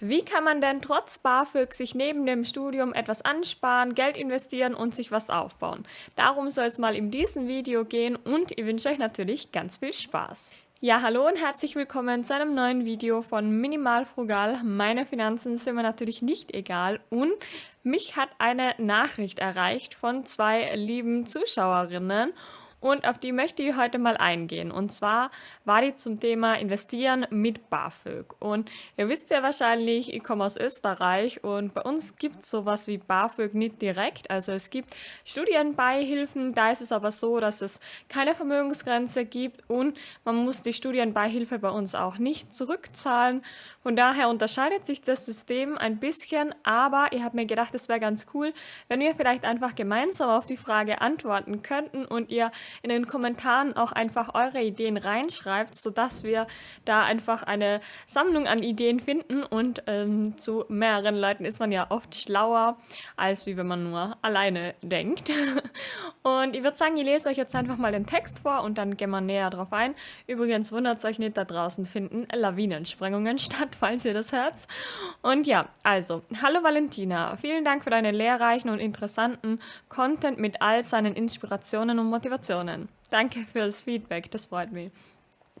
Wie kann man denn trotz BAföG sich neben dem Studium etwas ansparen, Geld investieren und sich was aufbauen? Darum soll es mal in diesem Video gehen und ich wünsche euch natürlich ganz viel Spaß. Ja, hallo und herzlich willkommen zu einem neuen Video von Minimal Frugal. Meine Finanzen sind mir natürlich nicht egal und mich hat eine Nachricht erreicht von zwei lieben Zuschauerinnen und auf die möchte ich heute mal eingehen. Und zwar war die zum Thema Investieren mit BAföG. Und ihr wisst ja wahrscheinlich, ich komme aus Österreich und bei uns gibt es sowas wie BAföG nicht direkt. Also es gibt Studienbeihilfen, da ist es aber so, dass es keine Vermögensgrenze gibt und man muss die Studienbeihilfe bei uns auch nicht zurückzahlen. Von daher unterscheidet sich das System ein bisschen, aber ich habe mir gedacht, es wäre ganz cool, wenn wir vielleicht einfach gemeinsam auf die Frage antworten könnten und ihr in den Kommentaren auch einfach eure Ideen reinschreibt, sodass wir da einfach eine Sammlung an Ideen finden und ähm, zu mehreren Leuten ist man ja oft schlauer, als wie wenn man nur alleine denkt. und ich würde sagen, ich lese euch jetzt einfach mal den Text vor und dann gehen wir näher drauf ein. Übrigens wundert euch nicht, da draußen finden Lawinensprengungen statt, falls ihr das hört. Und ja, also, hallo Valentina, vielen Dank für deinen lehrreichen und interessanten Content mit all seinen Inspirationen und Motivationen. Informationen. Danke fürs Feedback, das freut mich.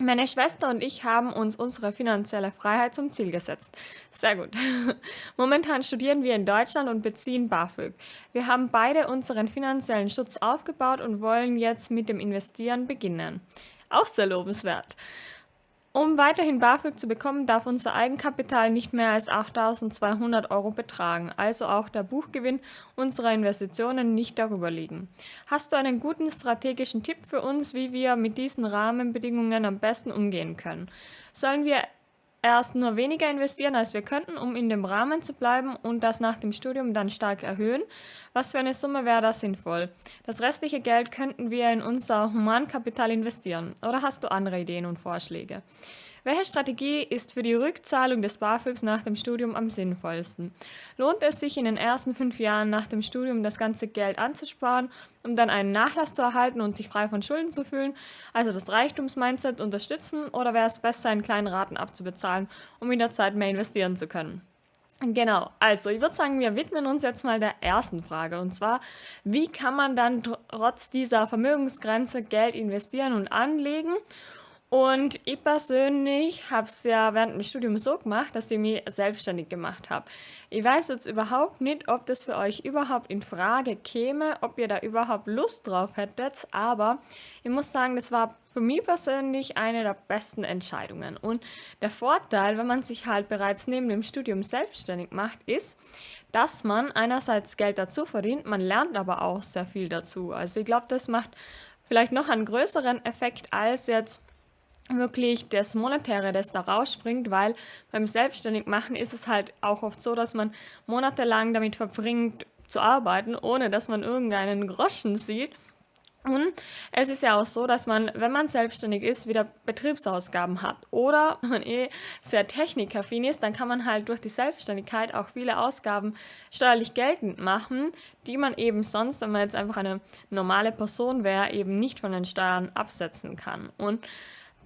Meine Schwester und ich haben uns unsere finanzielle Freiheit zum Ziel gesetzt. Sehr gut. Momentan studieren wir in Deutschland und beziehen BAföG. Wir haben beide unseren finanziellen Schutz aufgebaut und wollen jetzt mit dem Investieren beginnen. Auch sehr lobenswert. Um weiterhin BAföG zu bekommen, darf unser Eigenkapital nicht mehr als 8.200 Euro betragen, also auch der Buchgewinn unserer Investitionen nicht darüber liegen. Hast du einen guten strategischen Tipp für uns, wie wir mit diesen Rahmenbedingungen am besten umgehen können? Sollen wir erst nur weniger investieren, als wir könnten, um in dem Rahmen zu bleiben und das nach dem Studium dann stark erhöhen. Was für eine Summe wäre da sinnvoll? Das restliche Geld könnten wir in unser Humankapital investieren. Oder hast du andere Ideen und Vorschläge? Welche Strategie ist für die Rückzahlung des BAföGs nach dem Studium am sinnvollsten? Lohnt es sich in den ersten fünf Jahren nach dem Studium das ganze Geld anzusparen, um dann einen Nachlass zu erhalten und sich frei von Schulden zu fühlen, also das Reichtumsmindset unterstützen, oder wäre es besser, in kleinen Raten abzubezahlen, um in der Zeit mehr investieren zu können? Genau, also ich würde sagen, wir widmen uns jetzt mal der ersten Frage und zwar, wie kann man dann trotz dieser Vermögensgrenze Geld investieren und anlegen und ich persönlich habe es ja während dem Studium so gemacht, dass ich mich selbstständig gemacht habe. Ich weiß jetzt überhaupt nicht, ob das für euch überhaupt in Frage käme, ob ihr da überhaupt Lust drauf hättet, aber ich muss sagen, das war für mich persönlich eine der besten Entscheidungen. Und der Vorteil, wenn man sich halt bereits neben dem Studium selbstständig macht, ist, dass man einerseits Geld dazu verdient, man lernt aber auch sehr viel dazu. Also ich glaube, das macht vielleicht noch einen größeren Effekt als jetzt wirklich das Monetäre, das da rausspringt, weil beim Selbstständigmachen ist es halt auch oft so, dass man monatelang damit verbringt zu arbeiten, ohne dass man irgendeinen Groschen sieht. Und es ist ja auch so, dass man, wenn man selbstständig ist, wieder Betriebsausgaben hat. Oder wenn man eh sehr technikaffin ist, dann kann man halt durch die Selbstständigkeit auch viele Ausgaben steuerlich geltend machen, die man eben sonst, wenn man jetzt einfach eine normale Person wäre, eben nicht von den Steuern absetzen kann. Und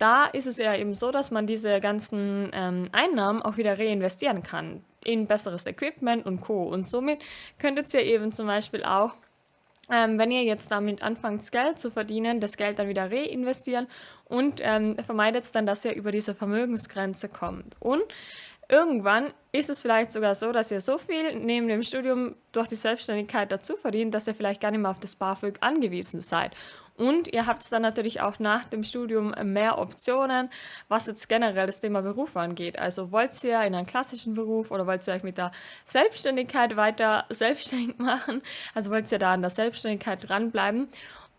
da ist es ja eben so, dass man diese ganzen ähm, Einnahmen auch wieder reinvestieren kann in besseres Equipment und Co. Und somit könntet ihr eben zum Beispiel auch, ähm, wenn ihr jetzt damit anfangt, Geld zu verdienen, das Geld dann wieder reinvestieren und ähm, vermeidet dann, dass ihr über diese Vermögensgrenze kommt. Und irgendwann ist es vielleicht sogar so, dass ihr so viel neben dem Studium durch die Selbstständigkeit dazu verdient, dass ihr vielleicht gar nicht mehr auf das BAföG angewiesen seid. Und ihr habt dann natürlich auch nach dem Studium mehr Optionen, was jetzt generell das Thema Beruf angeht. Also wollt ihr in einen klassischen Beruf oder wollt ihr euch mit der Selbstständigkeit weiter selbstständig machen? Also wollt ihr da an der Selbstständigkeit dranbleiben?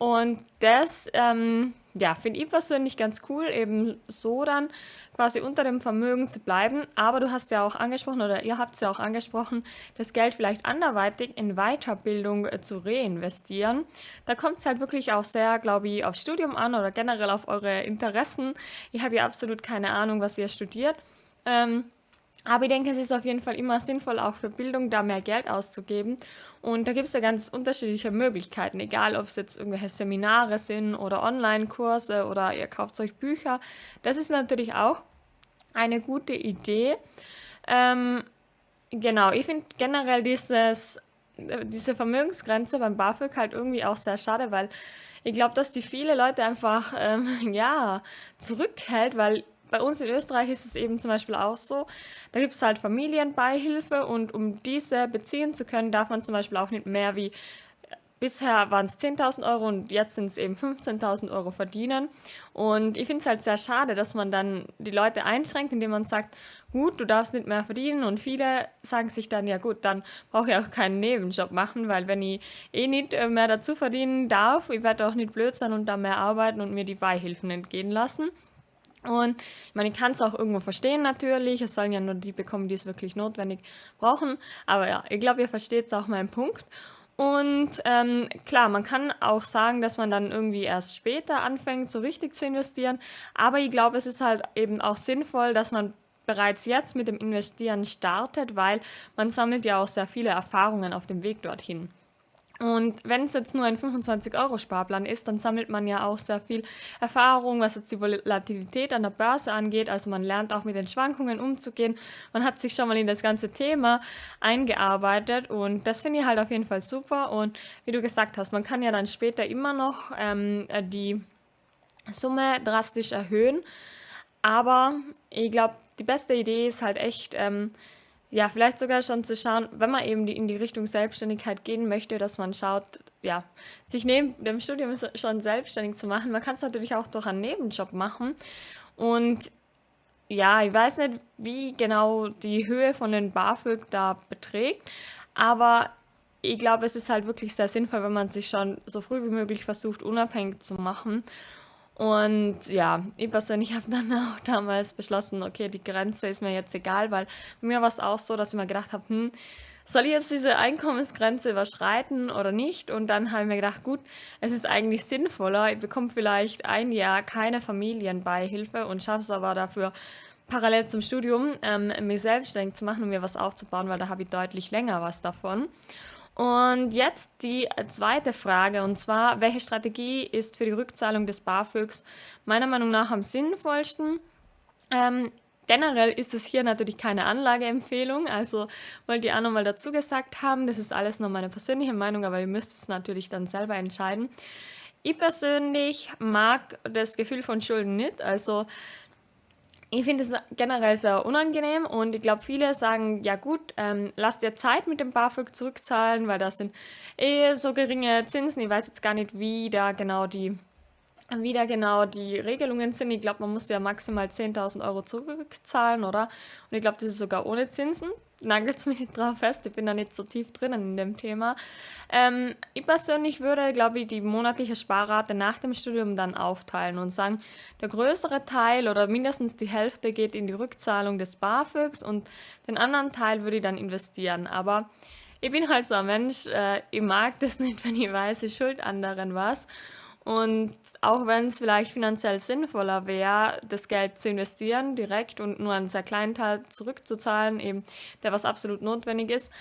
Und das ähm, ja, finde ich persönlich ganz cool, eben so dann quasi unter dem Vermögen zu bleiben. Aber du hast ja auch angesprochen oder ihr habt es ja auch angesprochen, das Geld vielleicht anderweitig in Weiterbildung äh, zu reinvestieren. Da kommt es halt wirklich auch sehr, glaube ich, aufs Studium an oder generell auf eure Interessen. Ich habe ja absolut keine Ahnung, was ihr studiert. Ähm, aber ich denke, es ist auf jeden Fall immer sinnvoll, auch für Bildung da mehr Geld auszugeben. Und da gibt es ja ganz unterschiedliche Möglichkeiten, egal ob es jetzt irgendwelche Seminare sind oder Online-Kurse oder ihr kauft euch Bücher. Das ist natürlich auch eine gute Idee. Ähm, genau, ich finde generell dieses, diese Vermögensgrenze beim BAföG halt irgendwie auch sehr schade, weil ich glaube, dass die viele Leute einfach ähm, ja, zurückhält, weil bei uns in Österreich ist es eben zum Beispiel auch so, da gibt es halt Familienbeihilfe und um diese beziehen zu können, darf man zum Beispiel auch nicht mehr wie Bisher waren es 10.000 Euro und jetzt sind es eben 15.000 Euro verdienen. Und ich finde es halt sehr schade, dass man dann die Leute einschränkt, indem man sagt, gut, du darfst nicht mehr verdienen. Und viele sagen sich dann, ja gut, dann brauche ich auch keinen Nebenjob machen, weil wenn ich eh nicht äh, mehr dazu verdienen darf, ich werde auch nicht blöd sein und da mehr arbeiten und mir die Beihilfen entgehen lassen. Und ich meine, ich kann es auch irgendwo verstehen natürlich. Es sollen ja nur die bekommen, die es wirklich notwendig brauchen. Aber ja, ich glaube, ihr versteht auch meinen Punkt. Und ähm, klar, man kann auch sagen, dass man dann irgendwie erst später anfängt, so richtig zu investieren. Aber ich glaube, es ist halt eben auch sinnvoll, dass man bereits jetzt mit dem Investieren startet, weil man sammelt ja auch sehr viele Erfahrungen auf dem Weg dorthin. Und wenn es jetzt nur ein 25-Euro-Sparplan ist, dann sammelt man ja auch sehr viel Erfahrung, was jetzt die Volatilität an der Börse angeht. Also man lernt auch mit den Schwankungen umzugehen. Man hat sich schon mal in das ganze Thema eingearbeitet und das finde ich halt auf jeden Fall super. Und wie du gesagt hast, man kann ja dann später immer noch ähm, die Summe drastisch erhöhen. Aber ich glaube, die beste Idee ist halt echt, ähm, ja, vielleicht sogar schon zu schauen, wenn man eben die, in die Richtung Selbstständigkeit gehen möchte, dass man schaut, ja, sich neben dem Studium schon selbstständig zu machen. Man kann es natürlich auch durch einen Nebenjob machen. Und ja, ich weiß nicht, wie genau die Höhe von den BAföG da beträgt, aber ich glaube, es ist halt wirklich sehr sinnvoll, wenn man sich schon so früh wie möglich versucht, unabhängig zu machen. Und ja, ich persönlich habe dann auch damals beschlossen, okay, die Grenze ist mir jetzt egal, weil bei mir war es auch so, dass ich mir gedacht habe, hm, soll ich jetzt diese Einkommensgrenze überschreiten oder nicht? Und dann habe ich mir gedacht, gut, es ist eigentlich sinnvoller. Ich bekomme vielleicht ein Jahr keine Familienbeihilfe und schaffe es aber dafür parallel zum Studium, ähm, mich selbstständig zu machen und mir was aufzubauen, weil da habe ich deutlich länger was davon. Und jetzt die zweite Frage, und zwar, welche Strategie ist für die Rückzahlung des BAföGs meiner Meinung nach am sinnvollsten? Ähm, generell ist es hier natürlich keine Anlageempfehlung, also wollte ich auch nochmal dazu gesagt haben, das ist alles nur meine persönliche Meinung, aber ihr müsst es natürlich dann selber entscheiden. Ich persönlich mag das Gefühl von Schulden nicht, also ich finde es generell sehr unangenehm und ich glaube, viele sagen, ja gut, ähm, lass dir Zeit mit dem BAföG zurückzahlen, weil das sind eh so geringe Zinsen. Ich weiß jetzt gar nicht, wie da genau die, wie da genau die Regelungen sind. Ich glaube, man muss ja maximal 10.000 Euro zurückzahlen, oder? Und ich glaube, das ist sogar ohne Zinsen nagelt es mich nicht drauf fest, ich bin da nicht so tief drinnen in dem Thema. Ähm, ich persönlich würde, glaube ich, die monatliche Sparrate nach dem Studium dann aufteilen und sagen, der größere Teil oder mindestens die Hälfte geht in die Rückzahlung des BAföGs und den anderen Teil würde ich dann investieren. Aber ich bin halt so ein Mensch, äh, ich mag das nicht, wenn ich weiß, ich schuld anderen was. Und auch wenn es vielleicht finanziell sinnvoller wäre, das Geld zu investieren direkt und nur einen sehr kleinen Teil zurückzuzahlen, eben der was absolut notwendig ist,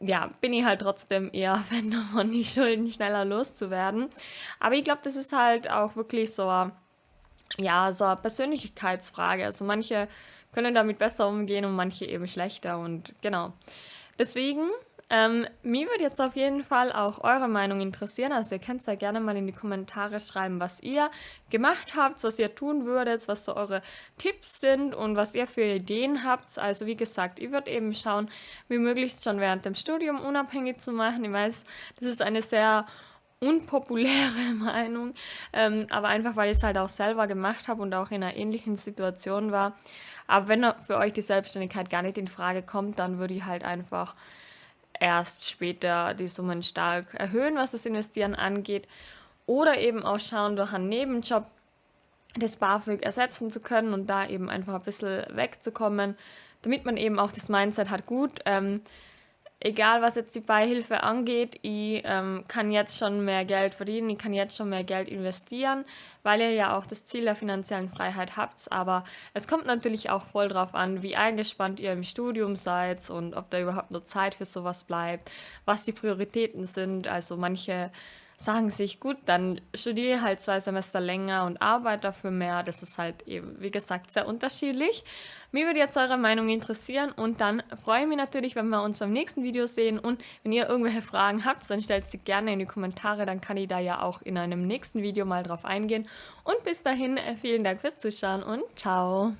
ja, bin ich halt trotzdem eher Fan davon, die Schulden schneller loszuwerden. Aber ich glaube, das ist halt auch wirklich so, ja, so eine Persönlichkeitsfrage. Also manche können damit besser umgehen und manche eben schlechter und genau. Deswegen ähm, mir würde jetzt auf jeden Fall auch eure Meinung interessieren. Also ihr könnt es ja gerne mal in die Kommentare schreiben, was ihr gemacht habt, was ihr tun würdet, was so eure Tipps sind und was ihr für Ideen habt. Also wie gesagt, ich würde eben schauen, wie möglichst schon während dem Studium unabhängig zu machen. Ich weiß, das ist eine sehr unpopuläre Meinung, ähm, aber einfach weil ich es halt auch selber gemacht habe und auch in einer ähnlichen Situation war. Aber wenn für euch die Selbstständigkeit gar nicht in Frage kommt, dann würde ich halt einfach erst später die Summen stark erhöhen, was das Investieren angeht. Oder eben auch schauen, durch einen Nebenjob das BAföG ersetzen zu können und da eben einfach ein bisschen wegzukommen, damit man eben auch das Mindset hat, gut, ähm, egal was jetzt die Beihilfe angeht, ich ähm, kann jetzt schon mehr Geld verdienen, ich kann jetzt schon mehr Geld investieren, weil ihr ja auch das Ziel der finanziellen Freiheit habt. Aber es kommt natürlich auch voll drauf an, wie eingespannt ihr im Studium seid und ob da überhaupt nur Zeit für sowas bleibt, was die Prioritäten sind. Also manche sagen sich, gut, dann studiere halt zwei Semester länger und arbeite dafür mehr. Das ist halt eben, wie gesagt, sehr unterschiedlich. Mir würde jetzt eure Meinung interessieren und dann freue ich mich natürlich, wenn wir uns beim nächsten Video sehen und wenn ihr irgendwelche Fragen habt, dann stellt sie gerne in die Kommentare, dann kann ich da ja auch in einem nächsten Video mal drauf eingehen. Und bis dahin, äh, vielen Dank fürs Zuschauen und ciao!